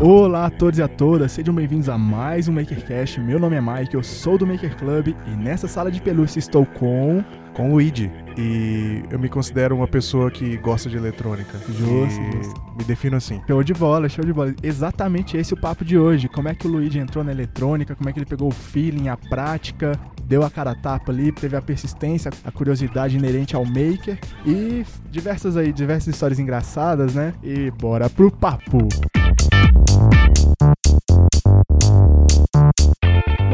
Olá a todos e a todas, sejam bem-vindos a mais um MakerCast. Meu nome é Mike, eu sou do Maker Club e nessa sala de pelúcia estou com. com o Luigi. E eu me considero uma pessoa que gosta de eletrônica. Justo, justo. Me defino assim. Show de bola, show de bola. Exatamente esse é o papo de hoje. Como é que o Luigi entrou na eletrônica, como é que ele pegou o feeling, a prática, deu a cara a tapa ali, teve a persistência, a curiosidade inerente ao maker e diversas aí, diversas histórias engraçadas, né? E bora pro papo.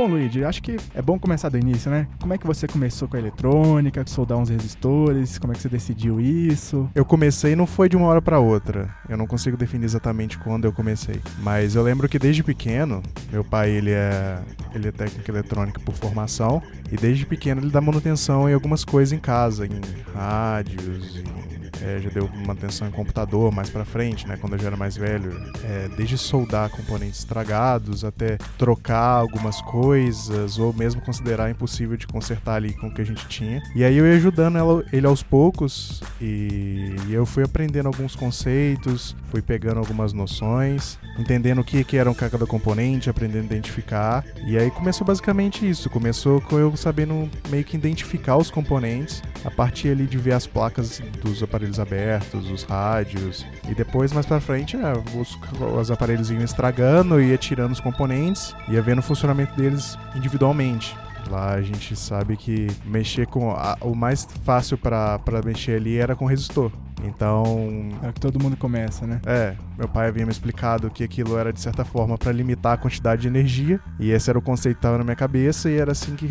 Bom, Luigi, acho que é bom começar do início, né? Como é que você começou com a eletrônica, soldar uns resistores, como é que você decidiu isso? Eu comecei não foi de uma hora pra outra. Eu não consigo definir exatamente quando eu comecei. Mas eu lembro que desde pequeno, meu pai ele é, ele é técnico eletrônico por formação. E desde pequeno ele dá manutenção em algumas coisas em casa, em rádios, em é, já deu manutenção em computador mais pra frente, né? Quando eu já era mais velho. É, desde soldar componentes estragados até trocar algumas coisas, ou mesmo considerar impossível de consertar ali com o que a gente tinha. E aí eu ia ajudando ela- ele aos poucos e, e eu fui aprendendo alguns conceitos, fui pegando algumas noções, entendendo o que, que era um cada componente, aprendendo a identificar. E aí começou basicamente isso. Começou com eu sabendo meio que identificar os componentes a partir ali de ver as placas dos aparelhos abertos, os rádios. E depois, mais pra frente, é, os, os aparelhos iam estragando, ia tirando os componentes, ia vendo o funcionamento deles individualmente. Lá a gente sabe que mexer com. a- o mais fácil pra pra mexer ali era com resistor. Então, É que todo mundo começa, né? é, meu pai havia me explicado que aquilo era de certa forma para limitar a quantidade de energia, e esse era o conceito que estava na minha cabeça e era assim que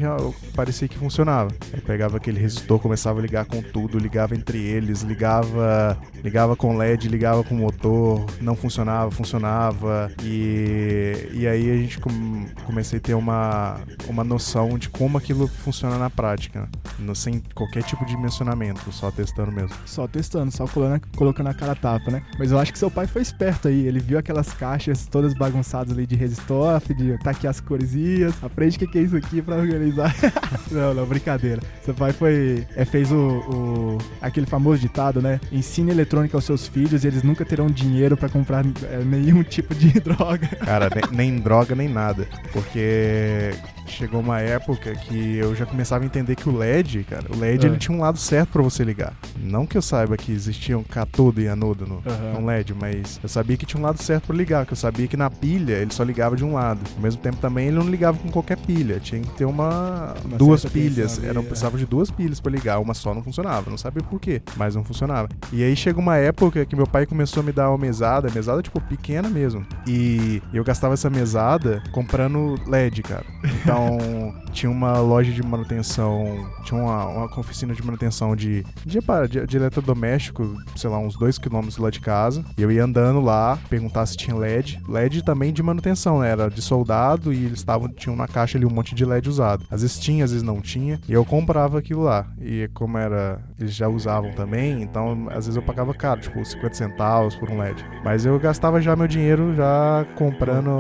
parecia que funcionava. Eu pegava aquele resistor, começava a ligar com tudo, ligava entre eles, ligava, ligava com LED, ligava com motor, não funcionava, funcionava, e, e aí a gente com- comecei a ter uma, uma noção de como aquilo funciona na prática, no- sem qualquer tipo de mencionamento, só testando mesmo. Só testando, só colocando, colocando a cara tapa, né? Mas eu acho que seu pai foi esperto aí. Ele viu aquelas caixas todas bagunçadas ali de resistor, de tá aqui as coresinhas. Aprende o que, que é isso aqui pra organizar. não, não, brincadeira. Seu pai foi. É, fez o, o- aquele famoso ditado, né? Ensine eletrônica aos seus filhos e eles nunca terão dinheiro pra comprar é, nenhum tipo de droga. Cara, nem, nem droga, nem nada. Porque chegou uma época que eu já começava a entender que o LED, cara, o LED É. ele tinha um lado certo pra você ligar. Não que eu saiba que existia um catodo e anodo no, Aham. no LED, mas eu sabia que tinha um lado certo pra ligar, que eu sabia que na pilha ele só ligava de um lado. Ao mesmo tempo também ele não ligava com qualquer pilha, tinha que ter uma, Uma duas pilhas, era, é. precisava de duas pilhas pra ligar, uma só não funcionava, não sabia por quê, mas não funcionava. E aí chega uma época que meu pai começou a me dar uma mesada, mesada tipo pequena mesmo. E eu gastava essa mesada comprando LED, cara. Então, tinha uma loja de manutenção, tinha uma, uma oficina de manutenção de, de, de, de eletrodoméstico, sei lá, uns dois quilômetros lá de casa. E eu ia andando lá, perguntar se tinha LED. LED também de manutenção, né? Era de soldado e eles tinham na caixa ali um monte de LED usado. Às vezes tinha, às vezes não tinha. E eu comprava aquilo lá. E como era, eles já usavam também, então às vezes eu pagava caro, tipo 50 centavos por um LED. Mas eu gastava já meu dinheiro já comprando,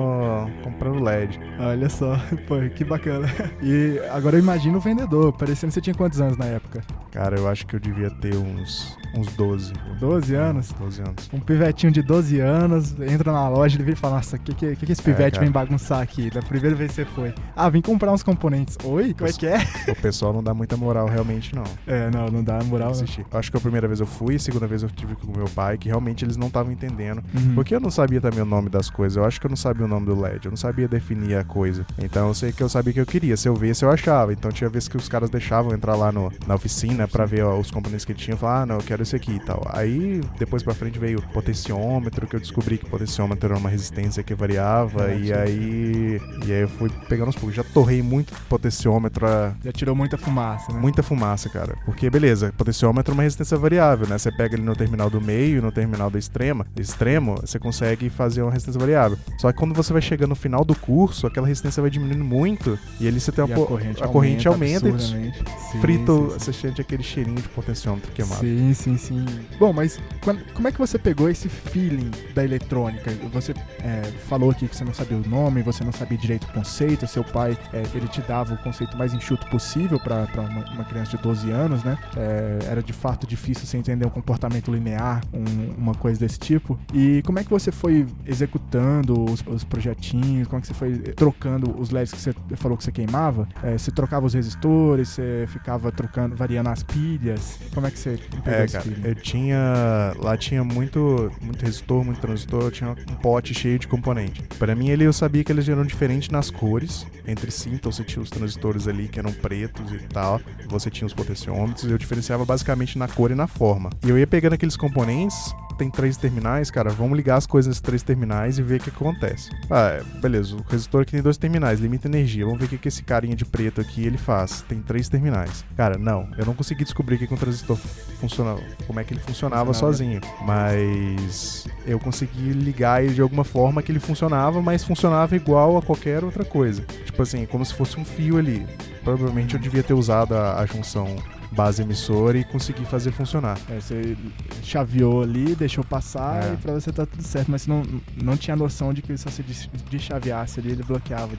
comprando LED. Olha só, pô, que bacana. E agora eu imagino o vendedor, parecendo que você tinha quantos anos na época? Cara, eu acho que eu devia ter uns, uns 12. 12 anos? 12 anos. Um pivetinho de 12 anos entra na loja, ele vem e fala: Nossa, o que, que, que, que esse pivete cara. vem bagunçar aqui? Da primeira vez que você foi. Ah, vim comprar uns componentes. Oi? Como é que é? O pessoal não dá muita moral realmente, não. É, não, não dá moral. Não. Eu acho que a primeira vez eu fui, a segunda vez eu tive com meu pai, que realmente eles não estavam entendendo. Uhum. Porque eu não sabia também o nome das coisas. Eu acho que eu não sabia o nome do LED. Eu não sabia definir a coisa. Então eu sei que eu sabia que eu queria. Se eu visse, eu achava. Então tinha vezes que os caras deixavam entrar lá no, na oficina pra ver ó, os componentes que tinham. Falar, ah, não, eu quero esse aqui e tal. Aí depois pra frente veio o potenciômetro, que eu descobri que o potenciômetro era uma resistência que variava. Ah, e sim. aí. E aí eu fui pegando uns poucos. Já torrei muito potenciômetro. a- Já tirou muita fumaça, né? Muita fumaça, cara. Porque, beleza, potenciômetro é uma resistência variável, né? Você pega ele no terminal do meio e no terminal da extrema, extremo, você consegue fazer uma resistência variável. Só que quando você vai chegando no final do curso, aquela resistência vai diminuindo muito frito e ali você tem uma E a corrente a corrente aumenta, e absurdamente. Sim, frita, você sente aquele cheirinho de potenciômetro queimado. Sim, sim, sim. Bom, mas quando- como é que você pegou esse feeling da eletrônica? Você é, falou aqui que você não sabia o nome, você não sabia direito o conceito, seu pai, é, ele te dava o conceito mais enxuto possível para uma, uma criança de 12 anos, né? É, era de fato difícil você entender um comportamento linear, um- uma coisa desse tipo. E como é que você foi executando os, os projetinhos? Como é que você foi trocando os LEDs que você falou que você queimava? É, você trocava os resistores, você ficava trocando, variando as pilhas? Como é que você É, esse cara, eu tinha. Lá tinha muito, muito resistor, muito transistor, eu tinha um pote cheio de componente. Pra mim, ele eu sabia que eles eram diferentes nas cores entre si, então você tinha os transistores ali que eram pretos e tal, você tinha os potenciômetros, eu diferenciava basicamente na cor e na forma. E eu ia pegando aqueles componentes. Tem três terminais, cara. Vamos ligar as coisas nesses três terminais e ver o que acontece. Ah, é, beleza. O resistor aqui tem dois terminais, limita energia. Vamos ver o que, que esse carinha de preto aqui ele faz. Tem três terminais. Cara, não. Eu não consegui descobrir o que, que um transistor funcionava, como é que ele funcionava Funcionava. sozinho. Mas eu consegui ligar ele de alguma forma que ele funcionava, mas funcionava igual a qualquer outra coisa. Tipo assim, como se fosse um fio ali. Provavelmente eu devia ter usado a, a junção base emissora e consegui fazer funcionar. É, você chaveou ali, deixou passar É. e pra você tá tudo certo, mas você não, não tinha noção de que se você des- deschaveasse ali, ele bloqueava.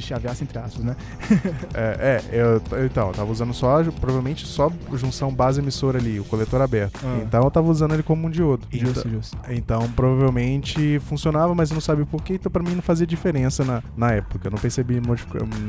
Deschaveasse entre aspas, né? É, é, eu, então, eu tava usando só, provavelmente só junção base emissora ali, o coletor aberto. Ah. Então eu tava usando ele como um diodo. Justo, Então, justo. então provavelmente funcionava, mas eu não sabia por quê, então pra mim não fazia diferença na, na época. Eu não percebi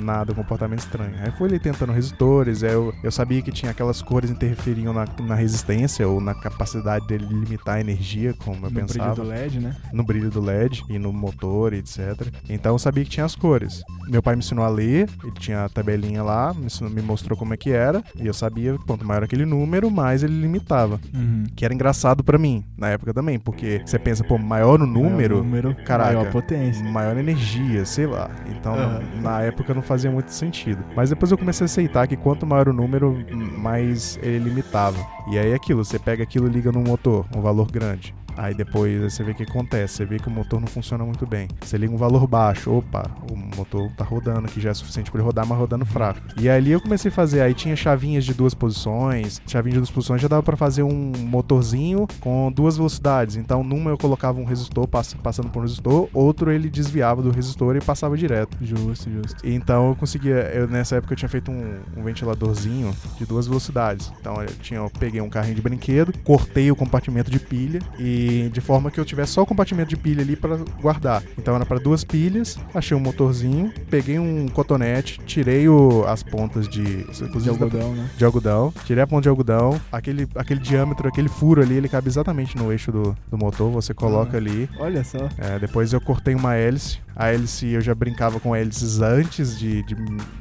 nada, comportamento estranho. Aí foi ele tentando resistores, eu, eu sabia que tinha aquelas cores interferiam na, na resistência ou na capacidade dele limitar a energia, como eu no brilho pensava do LED, né? no brilho do LED e no motor, etc. Então eu sabia que tinha as cores. Meu pai me ensinou a ler, ele tinha a tabelinha lá, me, ensinou- me mostrou como é que era, e eu sabia que quanto maior aquele número, mais ele limitava. Uhum. Que era engraçado pra mim, na época também, porque você pensa, pô, maior o número, Maior número, caraca. maior potência. maior energia, sei lá. Então, Aham. na época não fazia muito sentido. Mas depois eu comecei a aceitar que quanto maior o número, mais ele limitava. E aí é aquilo, você pega aquilo e liga no motor, um valor grande. Aí depois você vê o que acontece, você vê que o motor não funciona muito bem. Você liga um valor baixo, opa, o motor tá rodando aqui, já é suficiente pra ele rodar, mas rodando fraco. E ali eu comecei a fazer, aí tinha chavinhas de duas posições, chavinha de duas posições já dava pra fazer um motorzinho com duas velocidades. Então numa eu colocava um resistor pass- passando por um resistor, outro ele desviava do resistor e passava direto. Justo, justo. Então eu conseguia, eu, nessa época eu tinha feito um, um ventiladorzinho de duas velocidades. Então eu tinha, eu peguei um carrinho de brinquedo, cortei o compartimento de pilha e de forma que eu tivesse só o compartimento de pilha ali para guardar. Então era para duas pilhas, achei um motorzinho, peguei um cotonete, tirei o- as pontas de, De inclusive da- algodão, né? de algodão, tirei a ponta de algodão, aquele, aquele diâmetro, aquele furo ali, ele cabe exatamente no eixo do, do motor, você coloca Ah. ali, Olha só. é, depois eu cortei uma hélice. A hélice eu já brincava com hélices antes de, de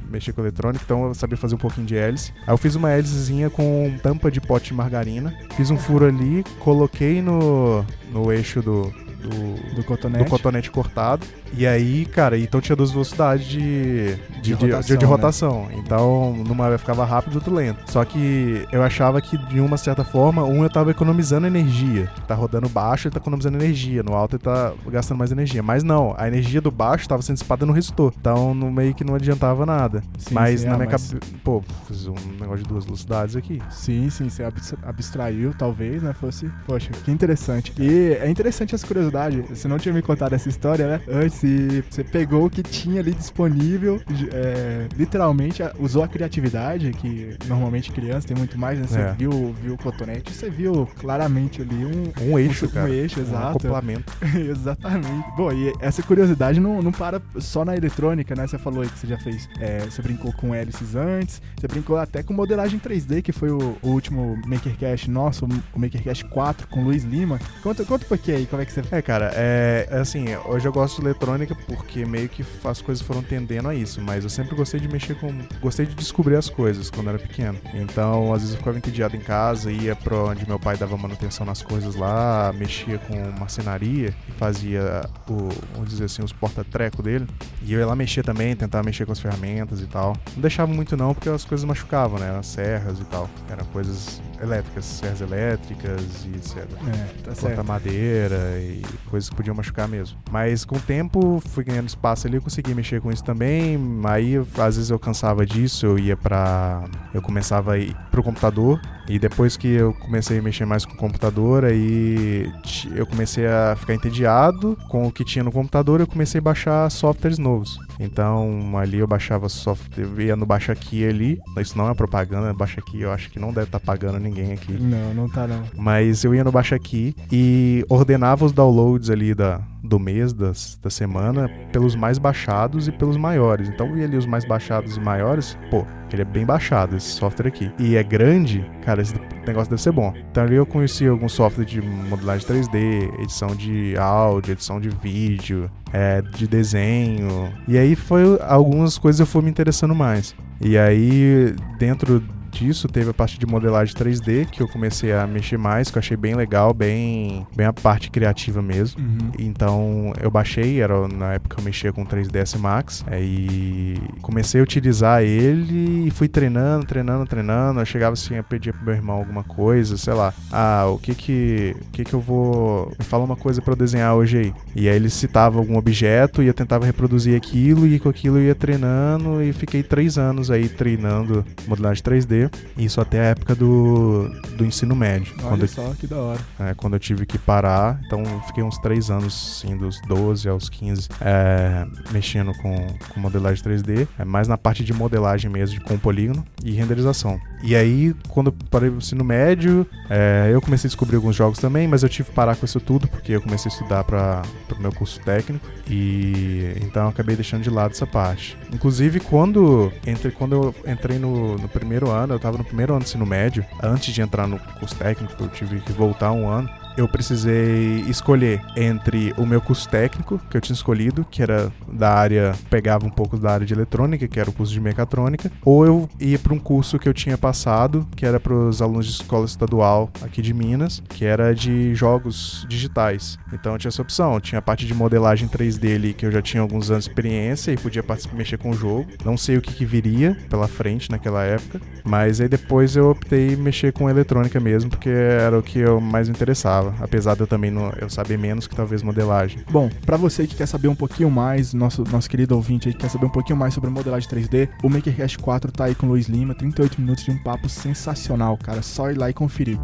mexer com eletrônica, então eu sabia fazer um pouquinho de hélice. Aí eu fiz uma hélicezinha com tampa de pote de margarina, fiz um furo ali, coloquei no, no eixo do, do, Do cotonete. do cotonete cortado. E aí, cara, então tinha duas velocidades de, de, De de- rotação, de né? rotação. Então, numa ficava rápido, outro lento. Só que eu achava que, de uma certa forma, um eu tava economizando energia. Tá rodando baixo, ele tá economizando energia. No alto, ele tá gastando mais energia. Mas não, a energia do baixo tava sendo dissipada no resistor. Então, no meio que não adiantava nada. Sim, mas sim, na ah, minha mas- cabeça. Pô, fiz um negócio de duas velocidades aqui. Sim, sim, você abs- abstraiu, talvez, né? Fosse. Poxa, que interessante. E é interessante essa curiosidade. Você não tinha me contado essa história, né? Antes, e você pegou o que tinha ali disponível, é, literalmente usou a criatividade, que normalmente criança tem muito mais, né? Você É. viu, viu o cotonete, você viu claramente ali um. Um eixo, um, cara. Um eixo, Um exato. acoplamento. Exatamente. Bom, e essa curiosidade não, não para só na eletrônica, né? Você falou aí que você já fez. é, você brincou com hélices antes, você brincou até com modelagem 3D, que foi o, o último MakerCast nosso, o MakerCast 4 com Luiz Lima. Conta, conta um pouquinho aí, como é que você. É, cara, é é assim, hoje eu gosto de eletrônica porque meio que as coisas foram tendendo a isso, mas eu sempre gostei de mexer com. Gostei de descobrir as coisas quando era pequeno. Então, às vezes eu ficava entediado em casa, ia pra onde meu pai dava manutenção nas coisas lá, mexia com marcenaria fazia o, vamos dizer assim, os porta-treco dele. E eu ia lá mexer também, tentar mexer com as ferramentas e tal. Não deixava muito não, porque as coisas machucavam, né? As serras e tal. Eram coisas elétricas, serras elétricas e etc. É, tá certo. madeira e coisas que podiam machucar mesmo. Mas com o tempo, fui ganhando espaço ali, eu consegui mexer com isso também. Aí, às vezes, eu cansava disso, eu ia pra. Eu começava a ir pro computador. E depois que eu comecei a mexer mais com o computador, aí eu comecei a ficar entediado com o que tinha no computador, eu comecei a baixar softwares novos. Então, ali eu baixava software, eu ia no Baixa Aqui ali. Isso não é propaganda, Baixa Aqui eu acho que não deve estar pagando ninguém aqui. Não, não tá não. Mas eu ia no Baixa Aqui e ordenava os downloads ali da, do mês, das, da semana, pelos mais baixados e pelos maiores. Então eu ia ali os mais baixados e maiores, pô, ele é bem baixado esse software aqui. E é grande, cara, esse negócio deve ser bom. Então ali eu conheci alguns software de modelagem 3D, edição de áudio, edição de vídeo, é, de desenho. E aí foi algumas coisas eu fui me interessando mais. E aí, dentro disso, teve a parte de modelagem 3D, que eu comecei a mexer mais, que eu achei bem legal, bem, bem a parte criativa mesmo. Uhum. Então eu baixei, era na época eu mexia com 3ds Max, aí comecei a utilizar ele e fui treinando, treinando, treinando. Eu chegava assim, eu pedia pro meu irmão alguma coisa, sei lá, ah, o que que, o que que eu vou, me fala uma coisa pra eu desenhar hoje aí. E aí ele citava algum objeto e eu tentava reproduzir aquilo e com aquilo eu ia treinando e fiquei três anos aí treinando modelagem 3D, isso até a época do, do ensino médio, Olha quando eu só que da hora. é, quando eu tive que parar. Então eu fiquei uns 3 anos, assim, dos 12 aos 15, é, mexendo com, com modelagem 3D, é, mais na parte de modelagem mesmo, com polígono e renderização. E aí, quando eu parei no ensino médio, é, eu comecei a descobrir alguns jogos também, mas eu tive que parar com isso tudo, porque eu comecei a estudar para o meu curso técnico, e então eu acabei deixando de lado essa parte. Inclusive, quando, entre, quando eu entrei no, no primeiro ano, eu tava no primeiro ano do ensino médio, antes de entrar no curso técnico, eu tive que voltar um ano, eu precisei escolher entre o meu curso técnico, que eu tinha escolhido, que era da área, pegava um pouco da área de eletrônica, que era o curso de mecatrônica, ou eu ia para um curso que eu tinha passado, que era para os alunos de escola estadual aqui de Minas, que era de jogos digitais. Então eu tinha essa opção, tinha a parte de modelagem 3D ali, que eu já tinha alguns anos de experiência e podia mexer com o jogo. Não sei o que, que viria pela frente naquela época, mas aí depois eu optei mexer com eletrônica mesmo, porque era o que eu mais me interessava apesar de eu também não, eu saber menos que talvez modelagem. Bom, pra você que quer saber um pouquinho mais, nosso, nosso querido ouvinte aí que quer saber um pouquinho mais sobre modelagem 3D, o MakerCast 4 tá aí com o Luiz Lima, 38 minutos de um papo sensacional, cara. Só ir lá e conferir.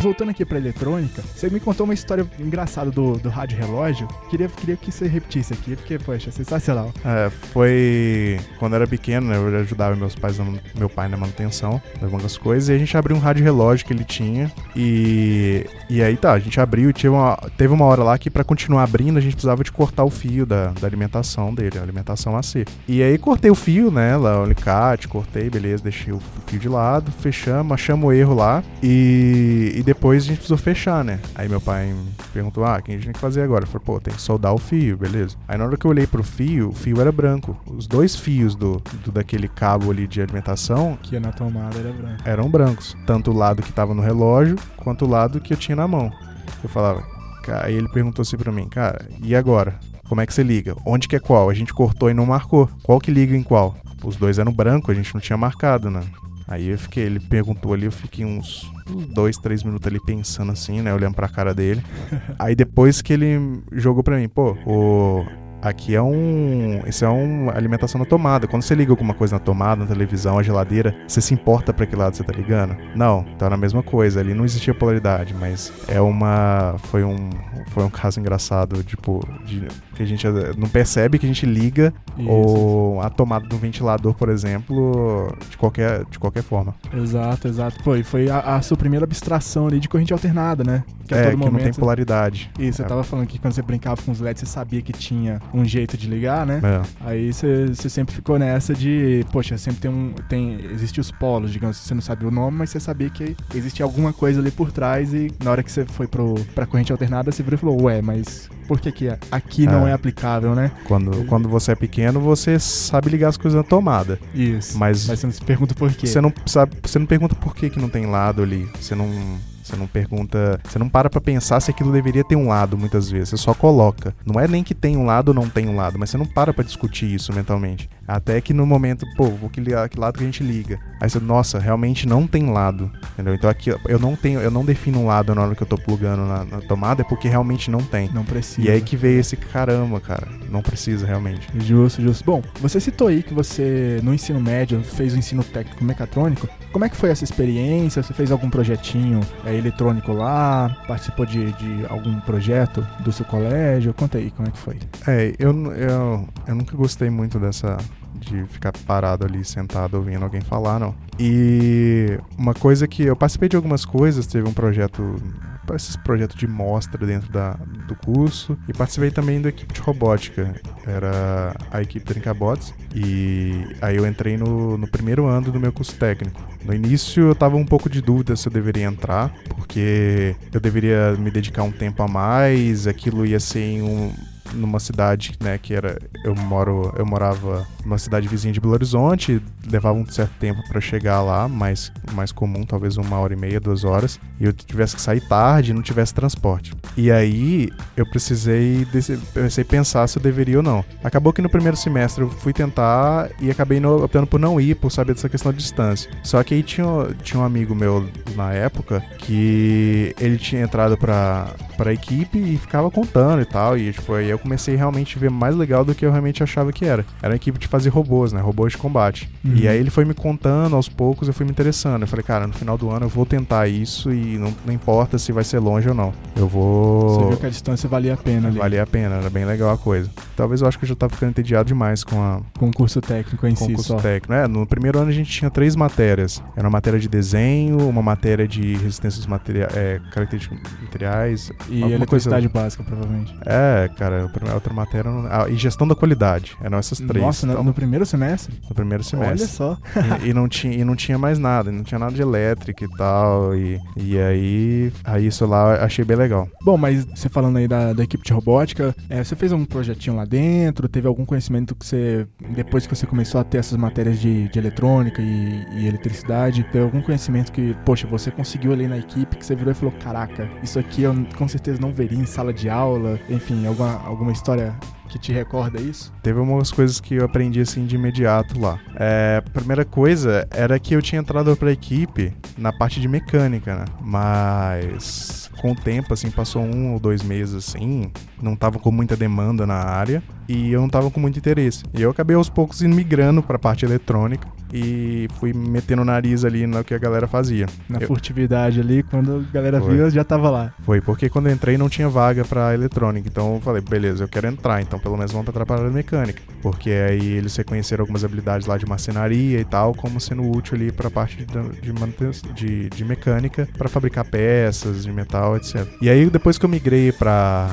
Mas voltando aqui pra eletrônica, você me contou uma história engraçada do, do rádio relógio. Queria, queria que você repetisse aqui, porque, poxa, sensacional. É, foi quando eu era pequeno, né, eu ajudava meus pais, meu pai na manutenção, levando as coisas, e a gente abriu um rádio relógio que ele tinha. E, e aí tá, a gente abriu e tinha uma, teve uma hora lá que pra continuar abrindo a gente precisava de cortar o fio da, da alimentação dele, a alimentação AC. E aí cortei o fio, né, lá, o alicate, cortei, beleza, deixei o fio de lado, fechamos, achamos o erro lá e, e depois a gente precisou fechar, né. Aí meu pai me perguntou, ah, o que a gente tem que fazer agora? Eu falei, pô, tem que soldar o fio, beleza. Aí na hora que eu olhei pro fio, o fio era branco. Os dois fios do, do daquele cabo ali de alimentação Que na tomada era branco. eram brancos. Tanto o lado que tava no relógio, quanto o lado que eu tinha na mão. Eu falava, aí ele perguntou assim pra mim, cara, e agora? Como é que você liga? Onde que é qual? A gente cortou e não marcou. Qual que liga em qual? Os dois eram branco, a gente não tinha marcado, né? Aí eu fiquei, ele perguntou ali, eu fiquei uns, uns dois, três minutos ali pensando assim, né? Olhando pra cara dele. Aí depois que ele jogou pra mim, pô, o. Aqui é um. Isso é uma alimentação na tomada. Quando você liga alguma coisa na tomada, na televisão, a geladeira, você se importa pra que lado você tá ligando? Não, tá na mesma coisa. Ali não existia polaridade, mas é uma. Foi um. Foi um caso engraçado, tipo, de- que a gente não percebe que a gente liga Isso. ou a tomada do ventilador, por exemplo, de qualquer, de qualquer forma. Exato, exato. Pô, e foi a, a sua primeira abstração ali de corrente alternada, né? Que é, que momento. não tem polaridade. Isso, você É. tava falando que quando você brincava com os LEDs, você sabia que tinha um jeito de ligar, né? É. Aí você, você sempre ficou nessa de, poxa, sempre tem um. Tem, existe os polos, digamos, você não sabia o nome, mas você sabia que existia alguma coisa ali por trás e na hora que você foi pro, pra corrente alternada, você virou e falou, ué, mas por que, que aqui não É. é aplicável, né? Quando, quando você é pequeno, você sabe ligar as coisas na tomada. Isso. Mas Mas você não se pergunta por quê. Você não sabe, você não pergunta por que, que não tem lado ali. Você não, Você não pergunta, você não para pra pensar se aquilo deveria ter um lado muitas vezes. Você só coloca. Não é nem que tem um lado ou não tem um lado, mas você não para pra discutir isso mentalmente. Até que no momento, pô, vou que, que lado que a gente liga. Aí você, nossa, realmente não tem lado. Entendeu? Então aqui eu não tenho, eu não defino um lado na hora que eu tô plugando na, na tomada, é porque realmente não tem. Não precisa. E aí que veio esse caramba, cara. Não precisa realmente. Justo, justo. Bom, você citou aí que você no ensino médio fez o ensino técnico mecatrônico. Como é que foi essa experiência? Você fez algum projetinho é, eletrônico lá? Participou de, de algum projeto do seu colégio? Conta aí, como é que foi? É, eu, eu, eu nunca gostei muito dessa de ficar parado ali, sentado, ouvindo alguém falar, não. E uma coisa que eu participei de algumas coisas, teve um projeto esses projetos de mostra dentro da, do curso e participei também da equipe de robótica, era a equipe Trincabots e aí eu entrei no, no primeiro ano do meu curso técnico. No início eu tava um pouco de dúvida se eu deveria entrar, porque eu deveria me dedicar um tempo a mais, aquilo ia ser um numa cidade, né, que era eu moro, eu morava numa cidade vizinha de Belo Horizonte, levava um certo tempo para chegar lá, mais mais comum, talvez uma hora e meia, duas horas, e eu tivesse que sair tarde, não tivesse transporte. E aí eu precisei precisei pensar se eu deveria ou não. Acabou que no primeiro semestre eu fui tentar e acabei no, optando por não ir, por saber dessa questão de distância. Só que aí tinha, tinha um amigo meu na época que ele tinha entrado para para a equipe e ficava contando e tal, e tipo, aí eu comecei realmente a ver mais legal do que eu realmente achava que era. Era uma equipe de fazer robôs, né? Robôs de combate. Uhum. E aí ele foi me contando aos poucos, eu fui me interessando. Eu falei, cara, no final do ano eu vou tentar isso e não, não importa se vai ser longe ou não. Eu vou. Você viu que a distância valia a pena ali. Valia a pena, era bem legal a coisa. Talvez eu acho que eu já tava ficando entediado demais com a. Com o curso técnico em com si. curso técnico. É, no primeiro ano a gente tinha três matérias. Era uma matéria de desenho, uma matéria de resistência dos materiais, é, características materiais. E eletricidade coisa... básica, provavelmente. É, cara, a outra matéria. Ah, e gestão da qualidade. Eram essas três. Nossa, então, no, primeiro semestre? No primeiro semestre. Olha só. e, e, não tinha, e não tinha mais nada, não tinha nada de elétrica e tal. E, e aí, aí isso lá eu achei bem legal. Bom, mas você falando aí da, da equipe de robótica, é, você fez um projetinho lá dentro? Teve algum conhecimento que você, depois que você começou a ter essas matérias de, de eletrônica e, e eletricidade, teve algum conhecimento que, poxa, você conseguiu ali na equipe que você virou e falou: caraca, isso aqui eu com certeza não veria em sala de aula? Enfim, alguma, alguma história que te recorda isso? Teve algumas coisas que eu aprendi assim de imediato lá. É, a primeira coisa era que eu tinha entrado para a equipe na parte de mecânica, né? Mas com o tempo, assim, passou um ou dois meses assim, não tava com muita demanda na área e eu não tava com muito interesse. E eu acabei aos poucos migrando para a parte eletrônica e fui metendo o nariz ali no que a galera fazia. Na eu... furtividade ali, quando a galera Foi. viu, eu já tava lá. Foi, porque quando eu entrei não tinha vaga para eletrônica, então eu falei, beleza, eu quero entrar, então pelo menos vamos pra trabalhar mecânica. Porque aí eles reconheceram algumas habilidades lá de marcenaria e tal, como sendo útil ali pra parte de, de, de, de mecânica, para fabricar peças de metal, etc. E aí depois que eu migrei para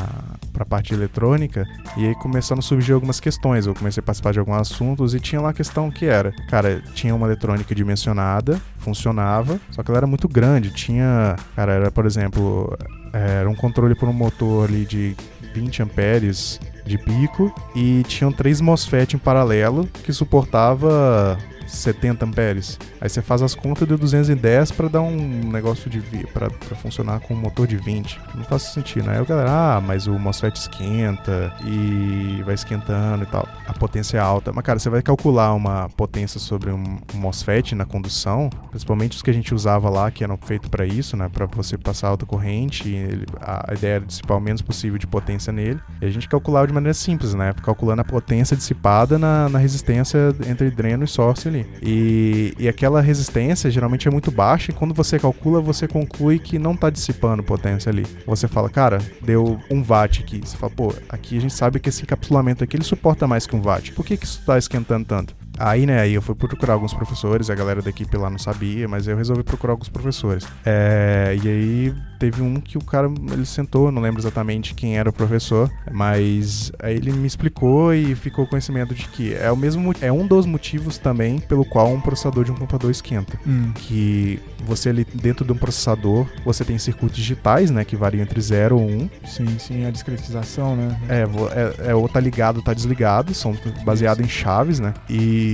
a parte eletrônica e aí começaram a surgir algumas questões. Eu comecei a participar de alguns assuntos e tinha lá a questão que era, cara, tinha uma eletrônica dimensionada, funcionava, só que ela era muito grande. Tinha, cara, era por exemplo, era um controle por um motor ali de 20 amperes de pico e tinham três MOSFET em paralelo que suportava 70 amperes. Aí você faz as contas de 210 para dar um negócio de para funcionar com um motor de 20. Não faz sentido, né? Aí o galera, ah, mas o MOSFET esquenta e vai esquentando e tal. A potência é alta. Mas cara, você vai calcular uma potência sobre um, MOSFET na condução, principalmente os que a gente usava lá que eram feitos para isso, né, para você passar alta corrente, ele, a, ideia era dissipar o menos possível de potência nele. E a gente calculava de maneira simples, né, calculando a potência dissipada na, na resistência entre dreno e ali. E, e aquela resistência geralmente é muito baixa e quando você calcula, você conclui que não está dissipando potência ali. Você fala, cara, deu um watt aqui. Você fala, pô, aqui a gente sabe que esse encapsulamento aqui ele suporta mais que um watt. Por que, que isso está esquentando tanto? Aí, né, aí eu fui procurar alguns professores, a galera da equipe lá não sabia, mas eu resolvi procurar alguns professores. É, e aí teve um que o cara, ele sentou, não lembro exatamente quem era o professor, mas aí ele me explicou e ficou conhecimento de que é o mesmo, é um dos motivos também pelo qual um processador de um computador esquenta. Hum. Que você ali dentro de um processador, você tem circuitos digitais, né, que variam entre 0 ou 1. Um. Sim, sim, a discretização, né? É, é, é ou tá ligado ou tá desligado, são baseados em chaves, né? E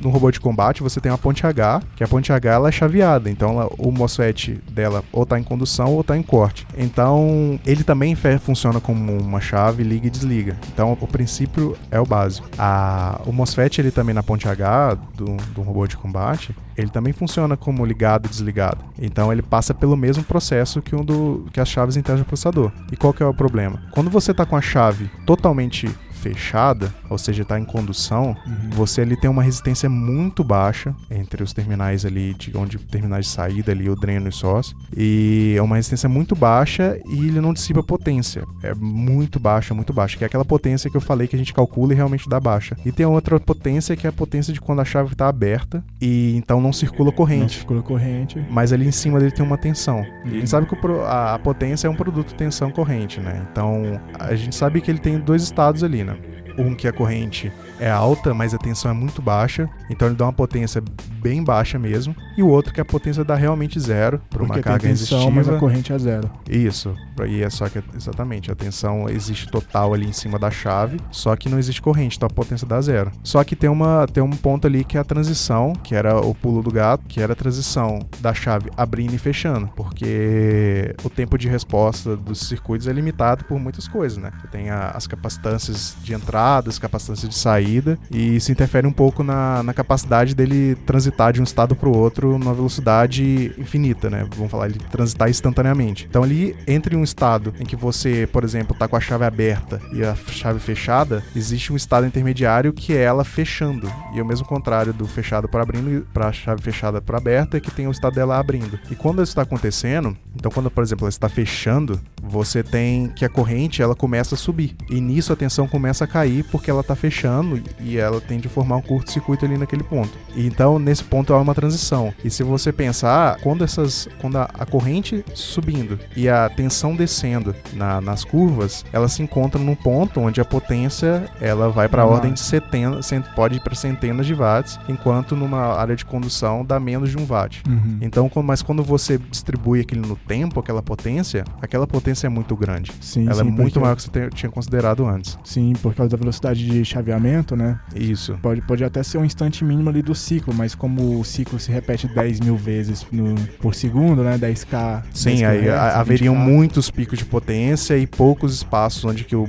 No robô de combate você tem uma ponte H, que a ponte H ela é chaveada, então ela, o MOSFET dela ou tá em condução ou tá em corte. Então ele também funciona como uma chave liga e desliga. Então o princípio é o básico. A, o MOSFET ele também na ponte H do, do robô de combate, ele também funciona como ligado e desligado. Então ele passa pelo mesmo processo que um do que as chaves internas do processador. E qual que é o problema? Quando você está com a chave totalmente fechada, ou seja, está em condução, uhum. você ali tem uma resistência muito baixa entre os terminais ali, de onde terminais de saída ali, o dreno e sócio, e é uma resistência muito baixa e ele não dissipa potência. É muito baixa, muito baixa, que é aquela potência que eu falei que a gente calcula e realmente dá baixa. E tem outra potência que é a potência de quando a chave está aberta e então não circula corrente. Não circula corrente. Mas ali em cima dele tem uma tensão. Uhum. E a gente sabe que a potência é um produto tensão corrente, né? Então a gente sabe que ele tem dois estados ali, né? Um que a corrente é alta, mas a tensão é muito baixa, então ele dá uma potência bem baixa mesmo. E o outro que a potência dá realmente zero para uma carga tem tensão, resistiva. mas a corrente é zero. Isso. E é só que exatamente a tensão existe total ali em cima da chave, só que não existe corrente, então a potência dá zero. Só que tem uma tem um ponto ali que é a transição, que era o pulo do gato, que era a transição da chave abrindo e fechando, porque o tempo de resposta dos circuitos é limitado por muitas coisas, né? Você tem a, as capacitâncias de entrada, as capacitâncias de saída, e isso interfere um pouco na, na capacidade dele transitar de um estado para o outro numa velocidade infinita, né? Vamos falar, ele transitar instantaneamente. Então, ali, entre um estado em que você, por exemplo, está com a chave aberta e a chave fechada, existe um estado intermediário que é ela fechando. E é o mesmo contrário do fechado para abrindo para a chave fechada para aberta, é que tem o estado dela abrindo. E quando isso está acontecendo, então quando, por exemplo, ela está fechando, você tem que a corrente ela começa a subir. E nisso a tensão começa a cair porque ela está fechando e ela tende a formar um curto-circuito ali naquele ponto. E então, nesse ponto há uma transição. E se você pensar, quando essas quando a, a corrente subindo e a tensão descendo na, nas curvas, elas se encontram num ponto onde a potência ela vai para a ordem de 70, pode ir para centenas de watts, enquanto numa área de condução dá menos de um watt. Uhum. Então, mas quando você distribui aquilo no tempo, aquela potência, aquela potência é muito grande. Sim, ela é sim, é muito porque... maior que você tinha considerado antes. Sim, por causa da velocidade de chaveamento, né? Isso. Pode, pode até ser um instante mínimo ali do ciclo, mas como o ciclo se repete 10 mil vezes no, por segundo, né? 10k. Sim, 10 aí haveriam 20K. muitos picos de potência e poucos espaços onde que o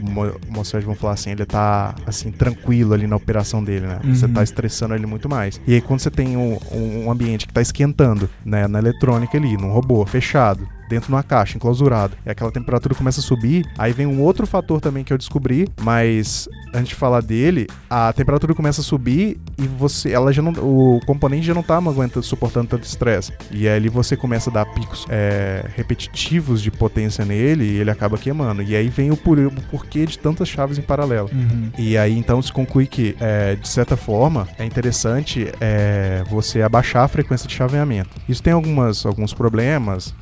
MOSFET, vamos falar assim, ele tá assim, tranquilo ali na operação dele, né? Uhum. Você tá estressando ele muito mais. E aí quando você tem um, um ambiente que tá esquentando, né? Na eletrônica ali, num robô fechado, dentro de uma caixa, enclausurado. E aquela temperatura começa a subir. Aí vem um outro fator também que eu descobri, mas antes de falar dele, a temperatura começa a subir e você, ela já não, o componente já não tá aguentando, suportando tanto estresse. E aí você começa a dar picos é, repetitivos de potência nele e ele acaba queimando. E aí vem o, por, o porquê de tantas chaves em paralelo. Uhum. E aí então se conclui que, é, de certa forma, é interessante é, você abaixar a frequência de chaveamento. Isso tem algumas, alguns problemas,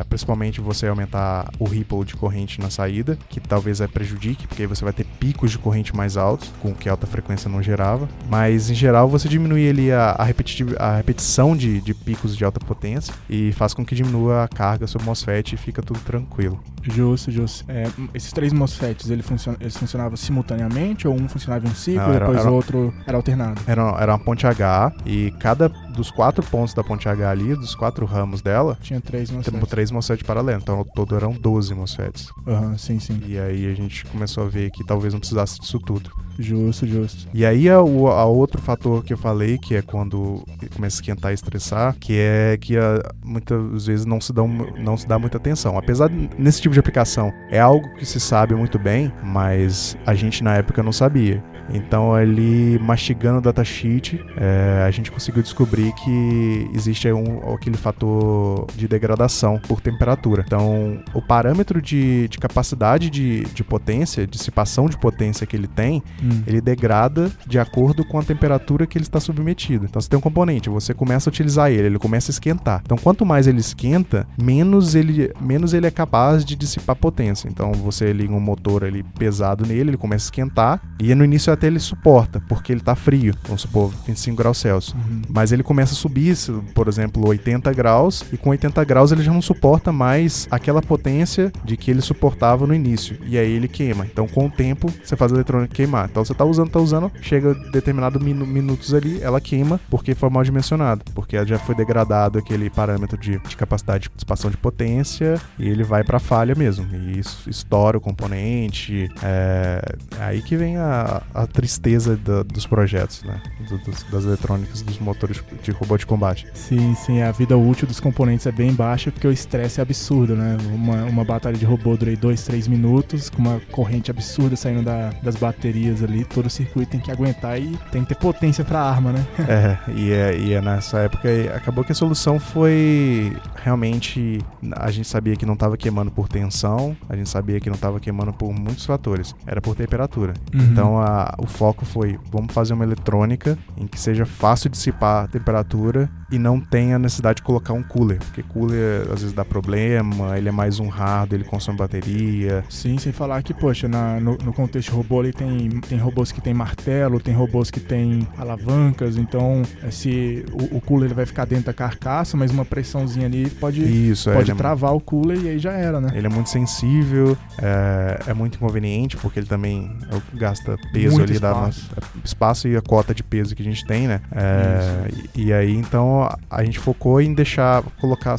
é, principalmente você aumentar o ripple de corrente na saída, que talvez é prejudique, porque aí você vai ter picos de corrente mais altos, com que alta frequência não gerava. Mas em geral você diminui ali a, a, a repetição de, de picos de alta potência e faz com que diminua a carga sobre o MOSFET e fica tudo tranquilo. Justo, justo. É, esses três MOSFETs, ele funcion, eles funcionavam simultaneamente ou um funcionava em um ciclo e depois o outro era alternado? Era, era uma ponte H e cada dos quatro pontos da ponte H ali, dos quatro ramos dela, tinha três MOSFETs. três MOSFETs paralelos. Então, ao todo eram 12 MOSFETs. Aham, uhum, sim, sim. E aí a gente começou a ver que talvez não precisasse disso tudo. Justo, justo. E aí a, o a outro fator que eu falei, que é quando começa a esquentar e estressar, que é que a, muitas vezes não se, dá, não se dá muita atenção. Apesar nesse tipo de aplicação, é algo que se sabe muito bem, mas a gente na época não sabia. Então ali, mastigando o datasheet, é, a gente conseguiu descobrir que existe um, aquele fator de degradação por temperatura. Então, o parâmetro de, de capacidade de, de potência, dissipação de potência que ele tem, hum. ele degrada de acordo com a temperatura que ele está submetido. Então, você tem um componente, você começa a utilizar ele, ele começa a esquentar. Então, quanto mais ele esquenta, menos ele, menos ele é capaz de dissipar potência. Então, você liga um motor ali pesado nele, ele começa a esquentar, e no início até ele suporta, porque ele tá frio, vamos supor, 25 graus Celsius. Uhum. Mas ele começa a subir, por exemplo, 80 graus, e com 80 graus ele já não suporta mais aquela potência de que ele suportava no início. E aí ele queima. Então, com o tempo, você faz a eletrônica queimar. Então, você tá usando, tá usando, chega determinado minu- minutos ali, ela queima porque foi mal dimensionado. Porque já foi degradado aquele parâmetro de, de capacidade de dissipação de potência e ele vai pra falha mesmo. E isso estoura o componente. É aí que vem a, a tristeza da- dos projetos, né? Do- dos- das eletrônicas, dos motores de robô de combate. Sim, sim, a vida útil dos componentes é bem baixa porque o estresse é absurdo, né? Uma, uma batalha de robô dura 2, 3 minutos, com uma corrente absurda saindo da- das baterias ali, todo o circuito tem que aguentar e tem que ter potência pra arma, né? É, e é, e é nessa época acabou que a solução foi realmente a gente sabia que não estava queimando por tensão, a gente sabia que não estava queimando por muitos fatores, era por temperatura. Uhum. Então a- o foco foi vamos fazer uma eletrônica em que seja fácil dissipar a temperatura e não tenha necessidade de colocar um cooler, porque cooler às vezes dá problema, ele é mais um hardware, ele consome bateria. Sim, sem falar que, poxa, na- no, no contexto robô ali tem, tem robôs que tem martelo, tem robôs que tem alavancas, então é, se o, o cooler ele vai ficar dentro da carcaça, mas uma pressãozinha ali pode, Isso, é, pode ele é travar o cooler e aí já era, né? Ele é muito sensível, é, é muito inconveniente, porque ele também é que gasta peso Muito ali, da espaço. nossa, espaço e a cota de peso que a gente tem, né? É, e, e aí, então, a, gente focou em deixar, colocar,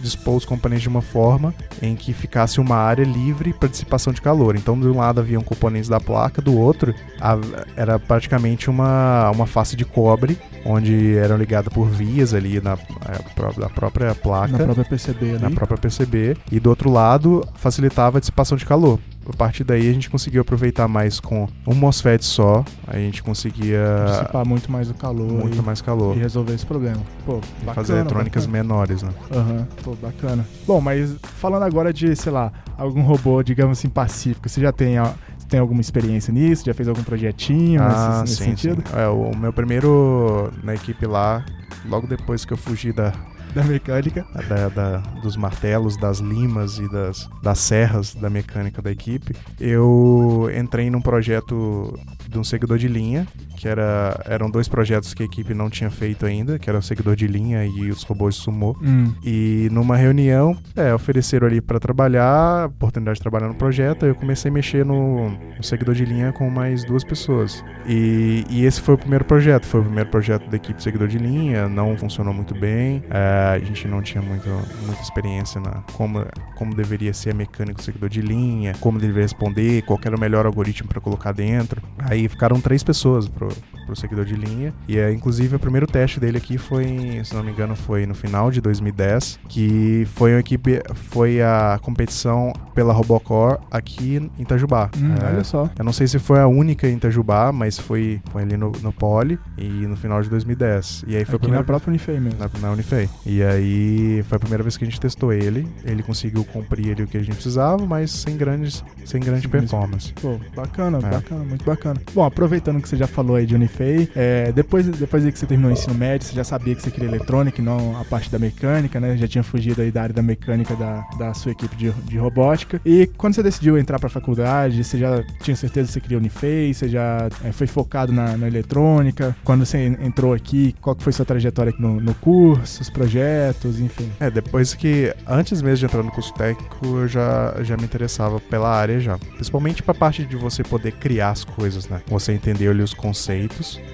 dispor os componentes de uma forma em que ficasse uma área livre para dissipação de calor. Então, de um lado haviam componentes da placa, do outro a- era praticamente uma, uma face de cobre, onde eram ligadas por vias ali na, é, pró- da própria placa Na própria PCB ali. na própria PCB e do outro lado facilitava a dissipação de calor. A partir daí a gente conseguiu aproveitar mais com um MOSFET só, a gente conseguia Dissipar muito mais o calor muito e, mais calor e resolver esse problema. Pô, e bacana, fazer eletrônicas bacana. menores, né? Aham, pô, bacana. Bom, mas falando agora de, sei lá, algum robô, digamos assim, pacífico, você já tem, tem alguma experiência nisso? Já fez algum projetinho nesse, nesse sentido? Ah, sim. É, o meu primeiro na equipe lá, logo depois que eu fugi da, Da mecânica? da- da- dos martelos, das limas e das, das serras da mecânica da equipe, eu entrei num projeto de um seguidor de linha, que era, eram dois projetos que a equipe não tinha feito ainda, que era o seguidor de linha e os robôs sumô. Hum, E numa reunião, é, ofereceram ali para trabalhar, oportunidade de trabalhar no projeto, aí eu comecei a mexer no, no seguidor de linha com mais duas pessoas. E, e esse foi o primeiro projeto, foi o primeiro projeto da equipe seguidor de linha, não funcionou muito bem, é, a gente não tinha muito, muita experiência na como, como deveria ser a mecânica do seguidor de linha, como deveria responder, qual era o melhor algoritmo para colocar dentro. Aí ficaram três pessoas pro, pro seguidor de linha, e é, inclusive o primeiro teste dele aqui foi, se não me engano, foi no final de 2010, que foi uma equipe, foi a competição pela Robocor aqui em Itajubá. hum, É, olha só. eu não sei se foi a única em Itajubá, mas foi, foi ali no, no Poli e no final de 2010. E aí foi a Aqui primeira na própria Unifei mesmo. na, na Unifei. E aí foi a primeira vez que a gente testou ele. Ele conseguiu cumprir ali o que a gente precisava, mas sem grandes, sem grande grandes- performance. Pô, bacana, É. bacana, muito bacana. Bom, aproveitando que você já falou aí de Unifei, é, depois, depois que você terminou o ensino médio, você já sabia que você queria eletrônica e não a parte da mecânica, né? Já tinha fugido aí da área da mecânica da, da sua equipe de, de robótica. E quando você decidiu entrar pra faculdade, você já tinha certeza que você queria Unifei, você já é, foi focado na, na eletrônica. Quando você entrou aqui, qual que foi sua trajetória no, no curso, os projetos, enfim. É, depois que, antes mesmo de entrar no curso técnico, eu já, já me interessava pela área já. Principalmente pra parte de você poder criar as coisas, né? Você entender ali os conceitos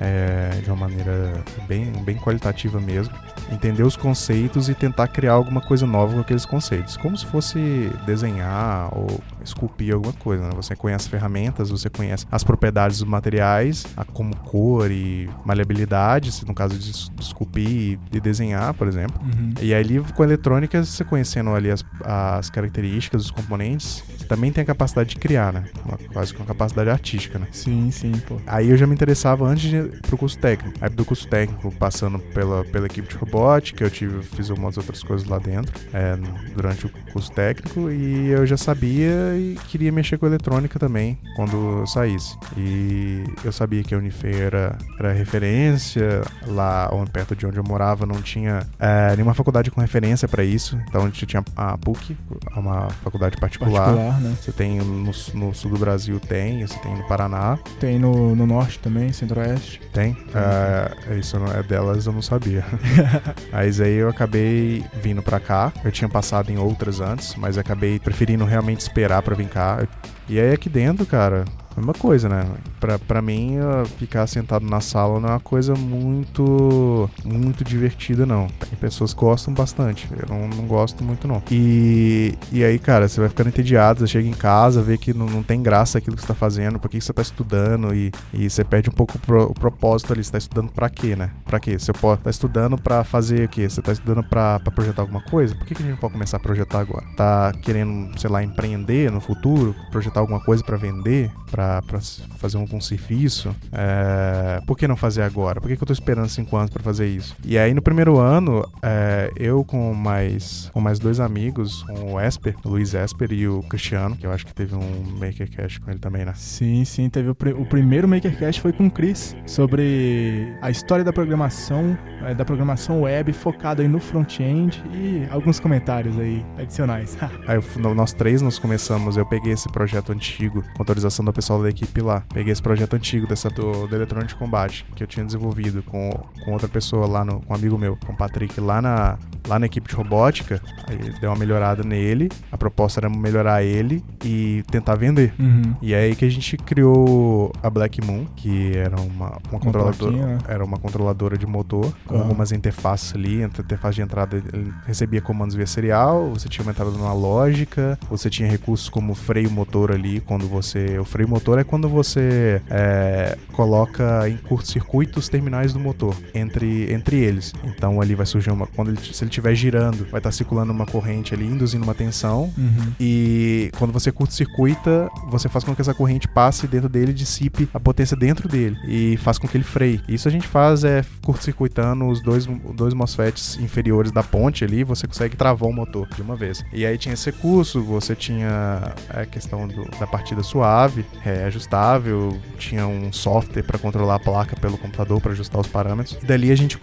é, de uma maneira bem, bem qualitativa mesmo. Entender os conceitos e tentar criar alguma coisa nova com aqueles conceitos. Como se fosse desenhar ou esculpir alguma coisa, né? Você conhece as ferramentas, você conhece as propriedades dos materiais, a como cor e maleabilidade, se no caso de es- de esculpir e de desenhar, por exemplo. Uhum. E aí, com eletrônica, você conhecendo ali as, as características dos componentes, você também tem a capacidade de criar, né? Uma, quase com a capacidade artística, né? Sim, sim, pô. Aí eu já me interessava antes de ir pro curso técnico. Aí do curso técnico, passando pela, pela equipe de robótica, eu tive, fiz umas outras coisas lá dentro, é, durante o curso técnico, e eu já sabia e queria mexer com eletrônica também quando eu saísse. E eu sabia que a Unifei era, era referência, lá perto de onde eu morava não tinha é, nenhuma faculdade com referência para isso, então a gente tinha a PUC, uma faculdade particular. particular né? Você tem no, no, sul do Brasil, tem, você tem no Paraná. Tem no, no norte também, centro-oeste. Tem? É, isso é delas eu não sabia. Mas aí eu acabei vindo para cá, eu tinha passado em outras antes, mas acabei preferindo realmente esperar para vir cá. E aí aqui dentro, cara, mesma coisa, né? Pra, pra mim, ficar sentado na sala não é uma coisa muito muito divertida, não. Tem pessoas que gostam bastante. Eu não, não gosto muito, não. E, e aí, cara, você vai ficando entediado, você chega em casa, vê que não, não tem graça aquilo que você tá fazendo, por que você tá estudando e, e você perde um pouco o, pro, o propósito ali. Você tá estudando pra quê, né? Pra quê? Você pode, tá estudando pra fazer o quê? Você tá estudando pra, pra projetar alguma coisa? Por que, que a gente não pode começar a projetar agora? Tá querendo, sei lá, empreender no futuro? Projetar alguma coisa para vender? Pra para fazer um, um serviço, é, por que não fazer agora? Por que, que eu tô esperando cinco anos para fazer isso? E aí no primeiro ano, é, eu com mais, com mais dois amigos, com o Esper, o Luiz Esper e o Cristiano, que eu acho que teve um Makercast com ele também, né? Sim, sim, teve o, pr o primeiro Makercast foi com o Chris, sobre a história da programação, é, da programação web focada aí no front-end e alguns comentários aí adicionais. aí nós três nós começamos, eu peguei esse projeto antigo, com autorização do pessoal da equipe lá. Peguei esse projeto antigo dessa do, do Eletrônico de Combate, que eu tinha desenvolvido com, com outra pessoa lá, no, com um amigo meu, com o Patrick, lá na, lá na equipe de robótica. Aí deu uma melhorada nele. A proposta era melhorar ele e tentar vender. Uhum. E é aí que a gente criou a Black Moon, que era uma, uma controladora. Né? Era uma controladora de motor, com uhum. algumas interfaces ali. Interface de entrada recebia comandos via serial, você tinha uma entrada numa lógica, você tinha recursos como freio motor ali, quando você. O freio motor motor é quando você é, coloca em curto-circuito os terminais do motor entre, entre eles. Então ali vai surgir uma. Quando ele, se ele estiver girando, vai estar tá circulando uma corrente ali, induzindo uma tensão. Uhum. E quando você curto-circuita, você faz com que essa corrente passe dentro dele, dissipe a potência dentro dele e faz com que ele freie. Isso a gente faz é curto-circuitando os dois, dois MOSFETs inferiores da ponte ali, você consegue travar o motor de uma vez. E aí tinha esse recurso, você tinha a questão do, da partida suave, é, ajustável, tinha um software para controlar a placa pelo computador para ajustar os parâmetros. E dali a gente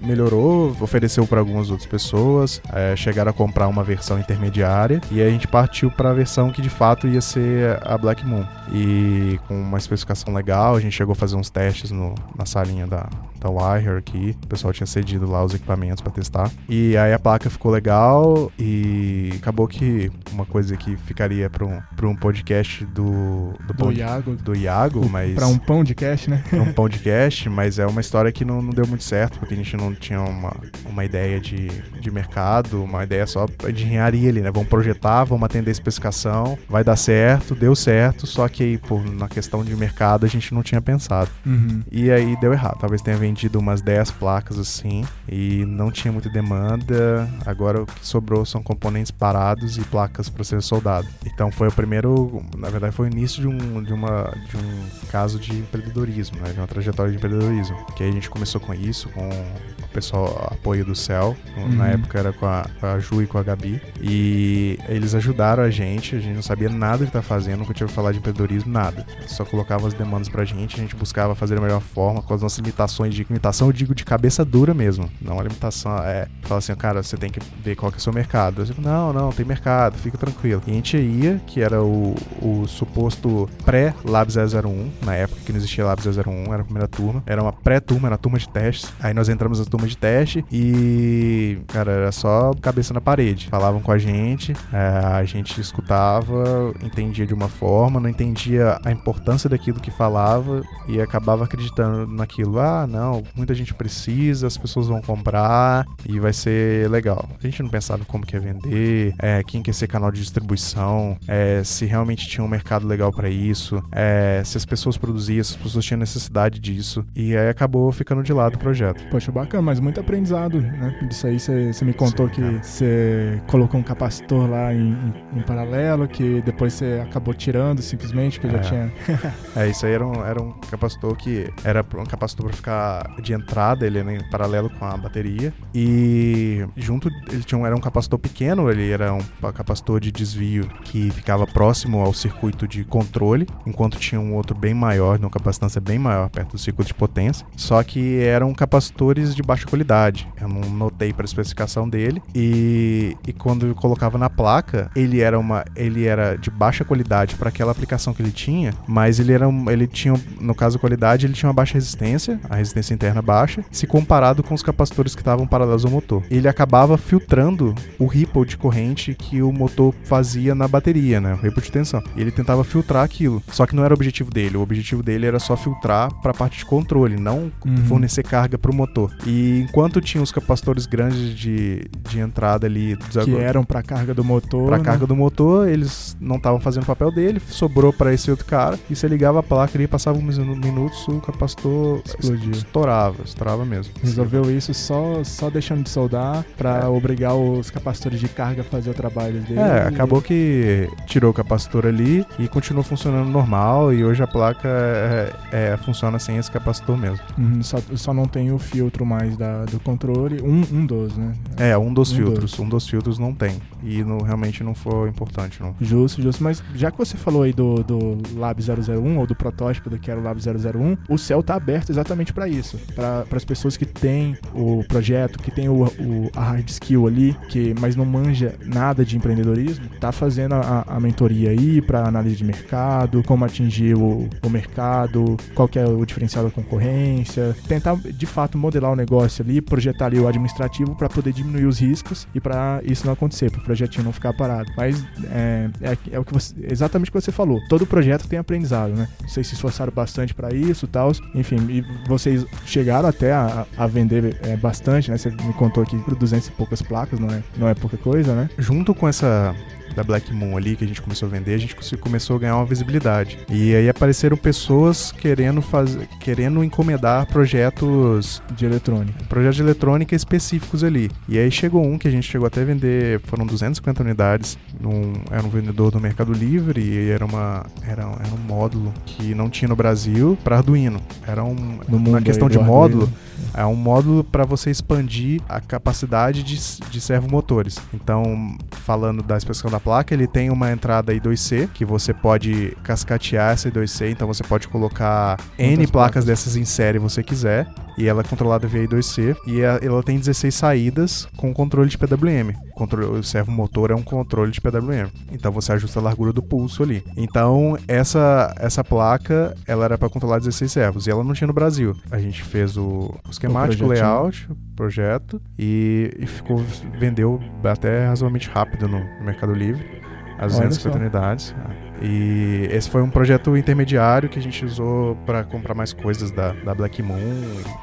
melhorou, ofereceu para algumas outras pessoas, é, chegaram a comprar uma versão intermediária e a gente partiu para a versão que de fato ia ser a Black Moon. E com uma especificação legal, a gente chegou a fazer uns testes no, na salinha da, da Wire aqui. O pessoal tinha cedido lá os equipamentos para testar. E aí a placa ficou legal e acabou que uma coisa que ficaria para um, um podcast do, do, do Iago. Do Iago, mas. Para um pão de cash, né? Pra um pão de cash, mas é uma história que não, não deu muito certo, porque a gente não tinha uma, uma ideia de, de mercado, uma ideia só de engenharia ali, né? Vamos projetar, vamos atender a especificação, vai dar certo, deu certo, só que aí, pô, na questão de mercado a gente não tinha pensado. Uhum. E aí deu errado. Talvez tenha vendido umas 10 placas assim e não tinha muita demanda. Agora o que sobrou são componentes parados e placas para ser soldado. Então foi o primeiro, na verdade foi o início de um, de uma, de um caso de empreendedorismo, né? de uma trajetória de empreendedorismo. Que aí a gente começou com isso, com o pessoal, apoio do Céu. Uhum. Na época era com a, com a Ju e com a Gabi. E eles ajudaram a gente, a gente não sabia nada que tá fazendo, nunca tinha falar de empreendedorismo, nada. Só colocavam as demandas pra gente, a gente buscava fazer da melhor forma, com as nossas limitações de limitação, eu digo de cabeça dura mesmo. Não a limitação é falar assim, cara, você tem que ver qual que é o seu mercado. Eu digo, não, não, tem mercado, fica tranquilo. E a gente ia, que era o, o suposto pré-Lab 001, na época que não existia Lab 001, era a primeira turma. Era uma pré-turma, era a turma de testes. Aí nós entramos na turma de teste e, cara, era só cabeça na parede. Falavam com a gente, é, a gente escutava, entendia de uma forma, não entendia a importância daquilo que falava e acabava acreditando naquilo. Ah, não, muita gente precisa, as pessoas vão comprar e vai ser legal. A gente não pensava como que ia vender, é, quem quer ser canal de distribuição, é, se realmente tinha um mercado legal para isso, é, se as pessoas produziam, se as pessoas tinham necessidade disso. E aí acabou ficando de lado o projeto. Poxa, bacana, mas muito aprendizado, né? Disso aí você me contou Sim, que você colocou um capacitor lá em, em, em, paralelo, que depois você acabou tirando simplesmente, que é. já tinha. é, isso aí era um, era um capacitor que era um capacitor para ficar de entrada, ele era em paralelo com a bateria. E junto, ele tinha um, era um capacitor pequeno, ele era um capacitor de desvio que ficava próximo ao circuito de controle, enquanto tinha um outro bem maior, de uma capacitância bem maior perto do circuito de potência. Só que eram capacitores de baixa qualidade. Eu não notei para a especificação dele e, e quando eu colocava na placa, ele era uma ele era de baixa qualidade para aquela aplicação que ele tinha, mas ele era ele tinha no caso qualidade, ele tinha uma baixa resistência, a resistência interna baixa, se comparado com os capacitores que estavam paralelos ao motor. Ele acabava filtrando o ripple de corrente que o motor fazia na bateria, né? O ripple de tensão. Ele tentava filtrar aquilo. Só que não era o objetivo dele. O objetivo dele era só filtrar para a parte de controle, não uhum. fornecer carga para o motor. E enquanto tinha os capacitores grandes de, de entrada ali que eram para carga do motor, para né? carga do motor, eles não estavam fazendo o papel dele, sobrou para esse outro cara e você ligava a placa e passava uns minutos, o capacitor Explodia. estourava, estourava mesmo. Resolveu isso só só deixando de soldar para é. obrigar os capacitores de carga a fazer o trabalho dele. É, acabou que tirou o capacitor ali e continuou funcionando normal e hoje a placa é, é, funciona sem esse capacitor mesmo. Uhum, só, só não tem o filtro mais da, do controle, um, um dos, né? É, um dos um filtros, dos. um dos filtros não tem e no, realmente não foi importante, não. Justo, justo, mas já que você falou aí do, do Lab 001 ou do protótipo do que era o Lab 001, o céu tá aberto exatamente para isso, para as pessoas que têm o projeto, que tem o, o, a hard skill ali, que mas não manja nada de empreendedorismo, tá fazendo a, a mentoria aí para análise de mercado, como atingir o, o mercado, qual que é o diferencial da concorrência, tentar de fato modelar o negócio ali, projetar ali o administrativo para poder diminuir os riscos e para isso não acontecer, para o projetinho não ficar parado. Mas é, é, é, o que você, exatamente o que você falou. Todo projeto tem aprendizado, né? Vocês se esforçaram bastante para isso, tal. Enfim, e vocês chegaram até a, a vender é, bastante, né? Você me contou aqui por 200 e poucas placas, não é, não é pouca coisa, né? Junto com essa da Black Moon ali que a gente começou a vender, a gente começou a ganhar uma visibilidade. E aí apareceram pessoas querendo fazer, querendo encomendar projetos de eletrônica, projetos de eletrônica específicos ali. E aí chegou um que a gente chegou até a vender, foram 250 unidades, num, era um vendedor do Mercado Livre e era uma era, era um módulo que não tinha no Brasil para Arduino. Era um uma questão de módulo. Arduino é um módulo para você expandir a capacidade de, de servomotores. Então, falando da especificação da placa, ele tem uma entrada I2C, que você pode cascatear essa I2C, então você pode colocar N placas, placas. dessas em série você quiser e ela é controlada via I2C e ela tem 16 saídas com controle de PWM. O, controle, o servo motor é um controle de PWM. Então você ajusta a largura do pulso ali. Então essa essa placa, ela era para controlar 16 servos e ela não tinha no Brasil. A gente fez o, o esquemático, o layout, projeto e, e, ficou vendeu até razoavelmente rápido no, no Mercado Livre as 250 unidades. E esse foi um projeto intermediário que a gente usou para comprar mais coisas da, da Black Moon.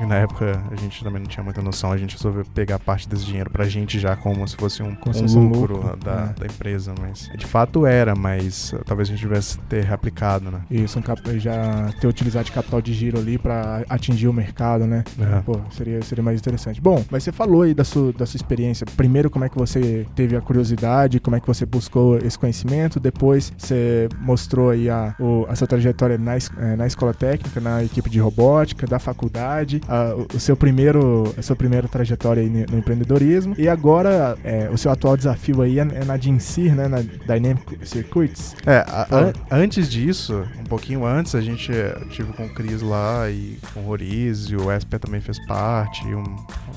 E na época a gente também não tinha muita noção, a gente resolveu pegar parte desse dinheiro pra gente já como se fosse um, um lucro, lucro da, é. da, empresa. Mas de fato era, mas talvez a gente tivesse ter reaplicado, né? Isso, um já ter utilizado de capital de giro ali para atingir o mercado, né? É. Pô, seria, seria mais interessante. Bom, mas você falou aí da sua, da sua experiência. Primeiro, como é que você teve a curiosidade, como é que você buscou esse conhecimento, depois você mostrou aí a, o, a sua trajetória na, é, na escola técnica, na equipe de robótica, da faculdade, a, o seu primeiro, a sua primeira trajetória aí no empreendedorismo e agora é, o seu atual desafio aí é, é na DINSIR, né, na Dynamic Circuits. É, a, an, antes disso, um pouquinho antes, a gente tive com o Cris lá e com o Roriz, e o Esper também fez parte, um,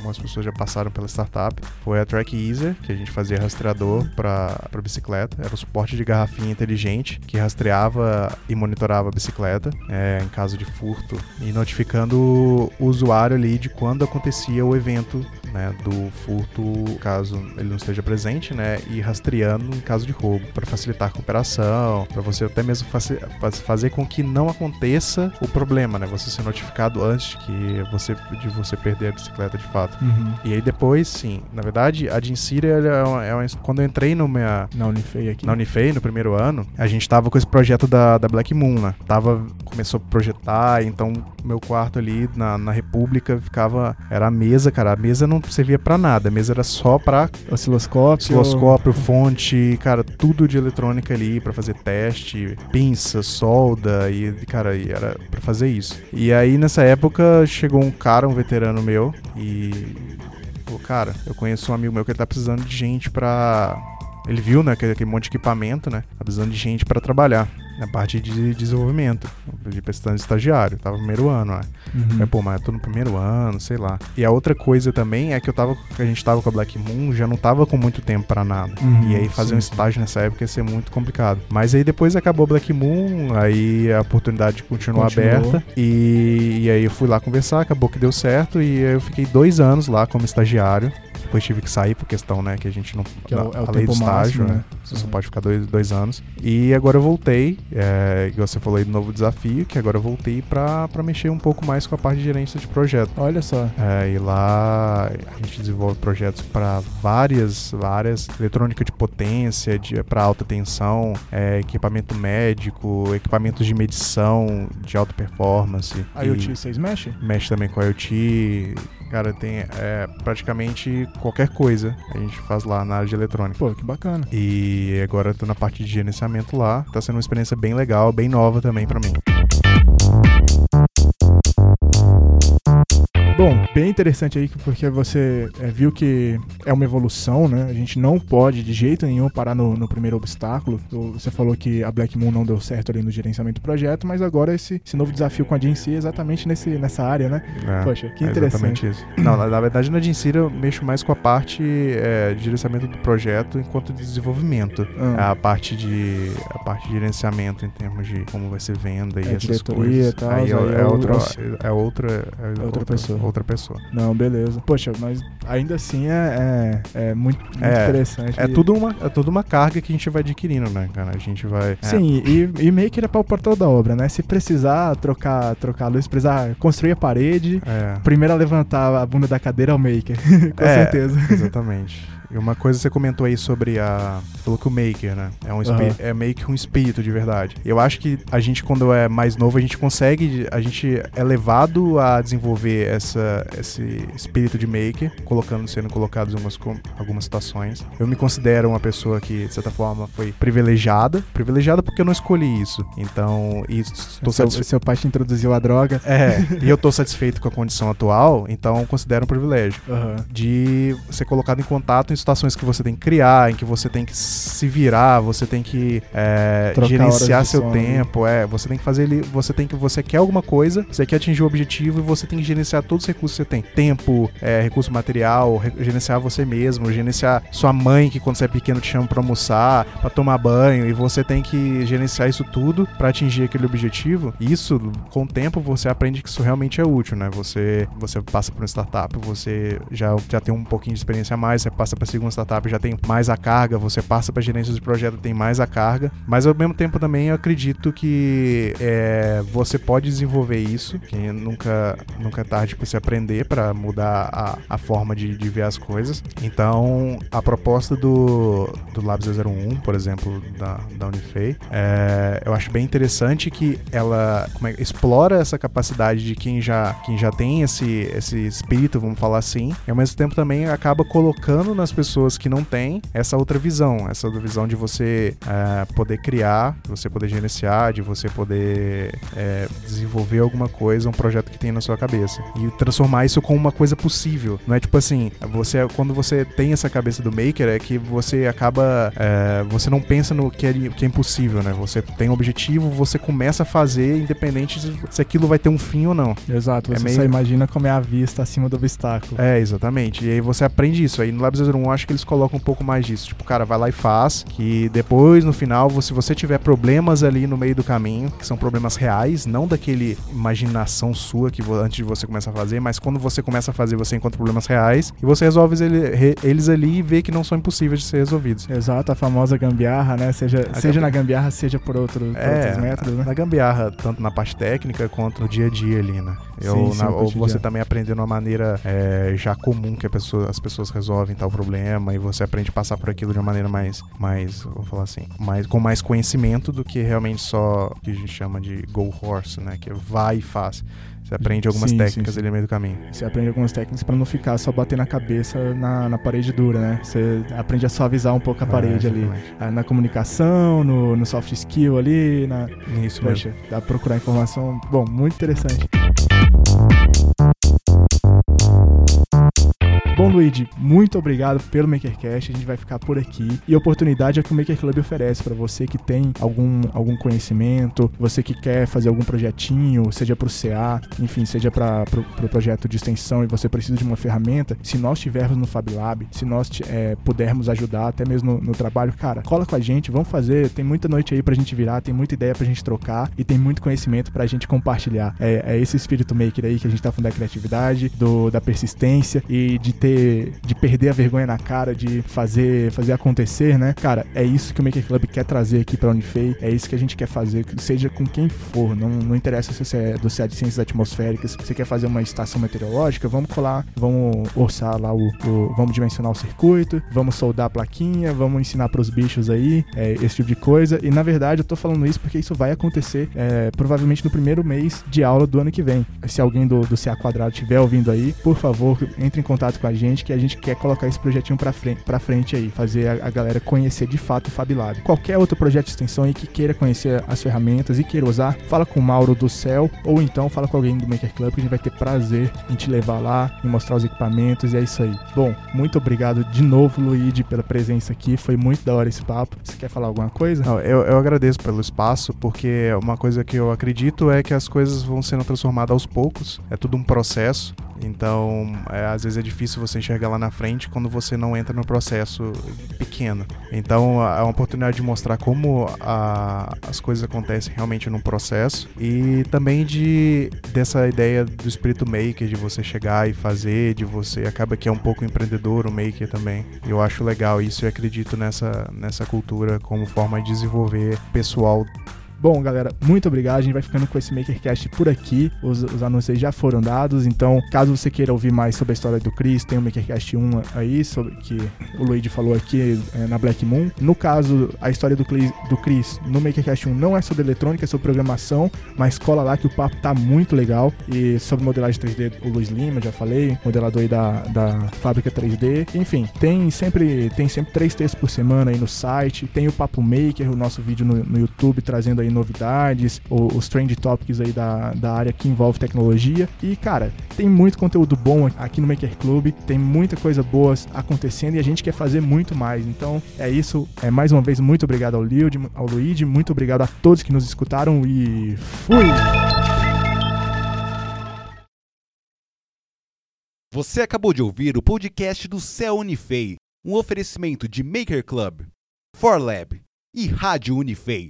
algumas pessoas já passaram pela startup. Foi a Track Easer, que a gente fazia rastreador para bicicleta, era o suporte de garrafinha inteligente que rastreava e monitorava a bicicleta é, em caso de furto e notificando o usuário ali de quando acontecia o evento né, do furto, caso ele não esteja presente, né, e rastreando em caso de roubo, para facilitar a cooperação, para você até mesmo fazer com que não aconteça o problema, né, você ser notificado antes que você, de você perder a bicicleta de fato. Projeto. Uhum. E aí depois, sim. Na verdade, a Dinsira é uma, é uma, quando eu entrei no minha, Na Unifei aqui. na Unifei, no primeiro ano, a gente tava com esse projeto da, da Black Moon, né? Tava, começou a projetar, então meu quarto ali na, na República ficava, era a mesa, cara, a mesa não servia pra nada, a mesa era só pra Osciloscópio. osciloscópio, fonte, cara, tudo de eletrônica ali pra fazer teste, pinça, solda e, cara, e era pra fazer isso. E aí nessa época chegou um cara, um veterano meu e falou, cara, eu conheço um amigo meu que ele tá precisando de gente pra ele viu, né, aquele, monte de equipamento, né? Tá precisando de gente pra trabalhar na parte de desenvolvimento, de precisando de estagiário. Tava no primeiro ano, né? Uhum. Mas, pô, mas eu tô no primeiro ano, sei lá. E a outra coisa também é que eu tava, a gente tava com a Black Moon, já não tava com muito tempo pra nada. Uhum, e aí fazer sim, um sim. estágio nessa época ia ser muito complicado. Mas aí depois acabou a Black Moon, aí a oportunidade continuou, Continuou. aberta. E, e aí eu fui lá conversar, acabou que deu certo. E aí eu fiquei dois anos lá como estagiário. Depois tive que sair por questão, né, que a gente não. Que é o- é o a lei do estágio, máximo, né? né? Você só Uhum. pode ficar dois, dois anos. E agora eu voltei, é, você falou aí do novo desafio, que agora eu voltei pra, pra mexer um pouco mais com a parte de gerência de projeto. Olha só. É, e lá a gente desenvolve projetos para várias áreas, eletrônica de potência, de, para alta tensão, é, equipamento médico, equipamentos de medição de alta performance. A IoT, vocês mexem? E mexe também com a IoT. Cara, tem é, praticamente qualquer coisa a gente faz lá na área de eletrônica. Pô, que bacana. E agora eu tô na parte de gerenciamento lá. Tá sendo uma experiência bem legal, bem nova também pra mim. Bom, bem interessante aí, porque você é, viu que é uma evolução, né? A gente não pode de jeito nenhum parar no, no primeiro obstáculo. Você falou que a Black Moon não deu certo ali no gerenciamento do projeto, mas agora esse, esse novo desafio com a GNC é exatamente nesse, nessa área, né? É, Poxa, que é interessante. exatamente isso. Não, na, na verdade na Dinsira eu mexo mais com a parte é, de gerenciamento do projeto enquanto de desenvolvimento. Ah. A parte de a parte de gerenciamento em termos de como vai ser venda e É, essas coisas. e tal, aí é, aí é é outra, é é outra, é outra pessoa. Outra pessoa. Não, beleza. Poxa, mas ainda assim é, é, é muito, muito É, interessante. É tudo uma é tudo uma carga que a gente vai adquirindo, né, cara? A gente vai é, Sim, e, e Maker é para o portal da obra, né? Se precisar trocar, trocar a luz, precisar construir a parede, é, primeiro a levantar a bunda da cadeira é o Maker. Com certeza. Exatamente. E uma coisa que você comentou aí sobre a. Falou que o Maker, né? É, um Aham. é meio que um espírito de verdade. Eu acho que a gente, quando é mais novo, a gente consegue. A gente é levado a desenvolver essa, esse espírito de Maker, colocando, sendo colocado em algumas, algumas situações. Eu me considero uma pessoa que, de certa forma, foi privilegiada. Privilegiada porque eu não escolhi isso. Então, estou seu, satisfeito. seu pai te introduziu a droga. É, e eu tô satisfeito com a condição atual, então considero um privilégio Aham. de ser colocado em contato em situações que você tem que criar, em que você tem que se virar, você tem que é, gerenciar seu sono. tempo, é, você tem que fazer ele, você tem que você quer alguma coisa, você quer atingir o objetivo e você tem que gerenciar todos os recursos que você tem, tempo, é, recurso material, re- gerenciar você mesmo, gerenciar sua mãe que quando você é pequeno te chama pra almoçar, pra tomar banho e você tem que gerenciar isso tudo pra atingir aquele objetivo. Isso, com o tempo, você aprende que isso realmente é útil, né? Você você passa por uma startup, você já, já tem um pouquinho de experiência a mais, você passa segunda startup, já tem mais a carga, você passa pra gerência de projeto, tem mais a carga. Mas ao mesmo tempo também eu acredito que é, você pode desenvolver isso, que nunca, nunca é tarde pra você aprender pra mudar a, a forma de, de ver as coisas. Então, a proposta do, do Labs 01, por exemplo, da, da Unifei, é, eu acho bem interessante que ela é, explora essa capacidade de quem já, quem já tem esse, esse espírito, vamos falar assim, e ao mesmo tempo também acaba colocando nas pessoas que não têm essa outra visão, essa outra visão de você é, poder criar, de você poder gerenciar, de você poder é, desenvolver alguma coisa, um projeto que tem na sua cabeça e transformar isso com uma coisa possível. Não é tipo assim, você quando você tem essa cabeça do maker é que você acaba, é, você não pensa no que é, que é impossível, né? Você tem um objetivo, você começa a fazer, independente se, se aquilo vai ter um fim ou não. Exato, É você meio- só imagina como é a vista acima do obstáculo. É, exatamente. E aí você aprende isso. Aí no Labs 01 acho que eles colocam um pouco mais disso. Tipo, cara, vai lá e faz. Que depois, no final, se você tiver problemas ali no meio do caminho, que são problemas reais, não daquele imaginação sua que antes de você começar a fazer, mas quando você começa a fazer, você encontra problemas reais e você resolve ele- re- eles ali e vê que não são impossíveis de ser resolvidos. Exato, a famosa gambiarra, né? Seja, A seja na gambiarra, seja por, outro, por É, outros métodos, né? na gambiarra, tanto na parte técnica quanto no dia a dia ali, né? Eu, Sim, sim, na- ou você também aprende uma maneira é, já comum que pessoa- as pessoas resolvem tal problema e você aprende a passar por aquilo de uma maneira mais, mais vou falar assim, mais, com mais conhecimento do que realmente só o que a gente chama de go horse, né? Que é vai e faz. Você aprende algumas Sim, técnicas sim, sim. ali no meio do caminho. Você aprende algumas técnicas pra não ficar só bater na cabeça na, na parede dura, né? Você aprende a suavizar um pouco a parede É, ali. Ah, Na comunicação, no, no soft skill ali, na, Isso mesmo. Poxa, dá pra procurar informação. Bom, muito interessante. Luigi, muito obrigado pelo MakerCast. A gente vai ficar por aqui. E a oportunidade é que o Maker Club oferece para você que tem algum, algum conhecimento, você que quer fazer algum projetinho, seja para o CA, enfim, seja para o pro projeto de extensão e você precisa de uma ferramenta. Se nós tivermos no Fab Lab, se nós é, pudermos ajudar, até mesmo no, no trabalho, cara, cola com a gente, vamos fazer. Tem muita noite aí pra gente virar, tem muita ideia pra gente trocar e tem muito conhecimento pra gente compartilhar. É, é esse espírito maker aí que a gente tá falando da criatividade, do, da persistência e de ter, de perder a vergonha na cara, de fazer, fazer acontecer, né? Cara, é isso que o Maker Club quer trazer aqui pra Unifei, é isso que a gente quer fazer, seja com quem for, não, não interessa se você é do CA de Ciências Atmosféricas, você quer fazer uma estação meteorológica, vamos colar, vamos orçar lá o, o- vamos dimensionar o circuito, vamos soldar a plaquinha, vamos ensinar pros bichos aí, é, esse tipo de coisa. E na verdade eu tô falando isso porque isso vai acontecer é, provavelmente no primeiro mês de aula do ano que vem. Se alguém do, do CA Quadrado estiver ouvindo aí, por favor, entre em contato com a gente que a gente quer colocar esse projetinho pra frente, pra frente aí, fazer a, a galera conhecer de fato o Fab Lab. Qualquer outro projeto de extensão aí que queira conhecer as ferramentas e queira usar, fala com o Mauro do Céu ou então fala com alguém do Maker Club que a gente vai ter prazer em te levar lá, em mostrar os equipamentos e é isso aí. Bom, muito obrigado de novo, Luigi, pela presença aqui. Foi muito da hora esse papo. Você quer falar alguma coisa? Não, eu, eu agradeço pelo espaço, porque uma coisa que eu acredito é que as coisas vão sendo transformadas aos poucos. É tudo um processo. Então, é, às vezes é difícil você enxergar lá na frente quando você não entra no processo pequeno. Então, é uma oportunidade de mostrar como a- as coisas acontecem realmente num processo e também de dessa ideia do espírito maker, de você chegar e fazer, de você acaba que é um pouco empreendedor o maker também. Eu acho legal isso e acredito nessa, nessa cultura como forma de desenvolver pessoal Bom, galera, muito obrigado. A gente vai ficando com esse MakerCast por aqui. Os, os anúncios já foram dados. Então, caso você queira ouvir mais sobre a história do Chris, tem o MakerCast 1 aí, sobre que o Luigi falou aqui é, na Black Moon. No caso, a história do Chris, do Chris no MakerCast 1 não é sobre eletrônica, é sobre programação, mas cola lá que o papo tá muito legal. E sobre modelagem 3D, o Luiz Lima, já falei, modelador aí da, da fábrica 3D. Enfim, tem sempre, tem sempre três textos por semana aí no site. Tem o Papo Maker, o nosso vídeo no, no YouTube, trazendo aí novidades, o- os trend topics aí da, da área que envolve tecnologia. E, cara, tem muito conteúdo bom aqui no Maker Club, tem muita coisa boa acontecendo e a gente quer fazer muito mais. Então, é isso. É mais uma vez, muito obrigado ao Liud, ao Luigi, muito obrigado a todos que nos escutaram e fui! Você acabou de ouvir o podcast do Céu Unifei, um oferecimento de Maker Club, ForLab e Rádio Unifei.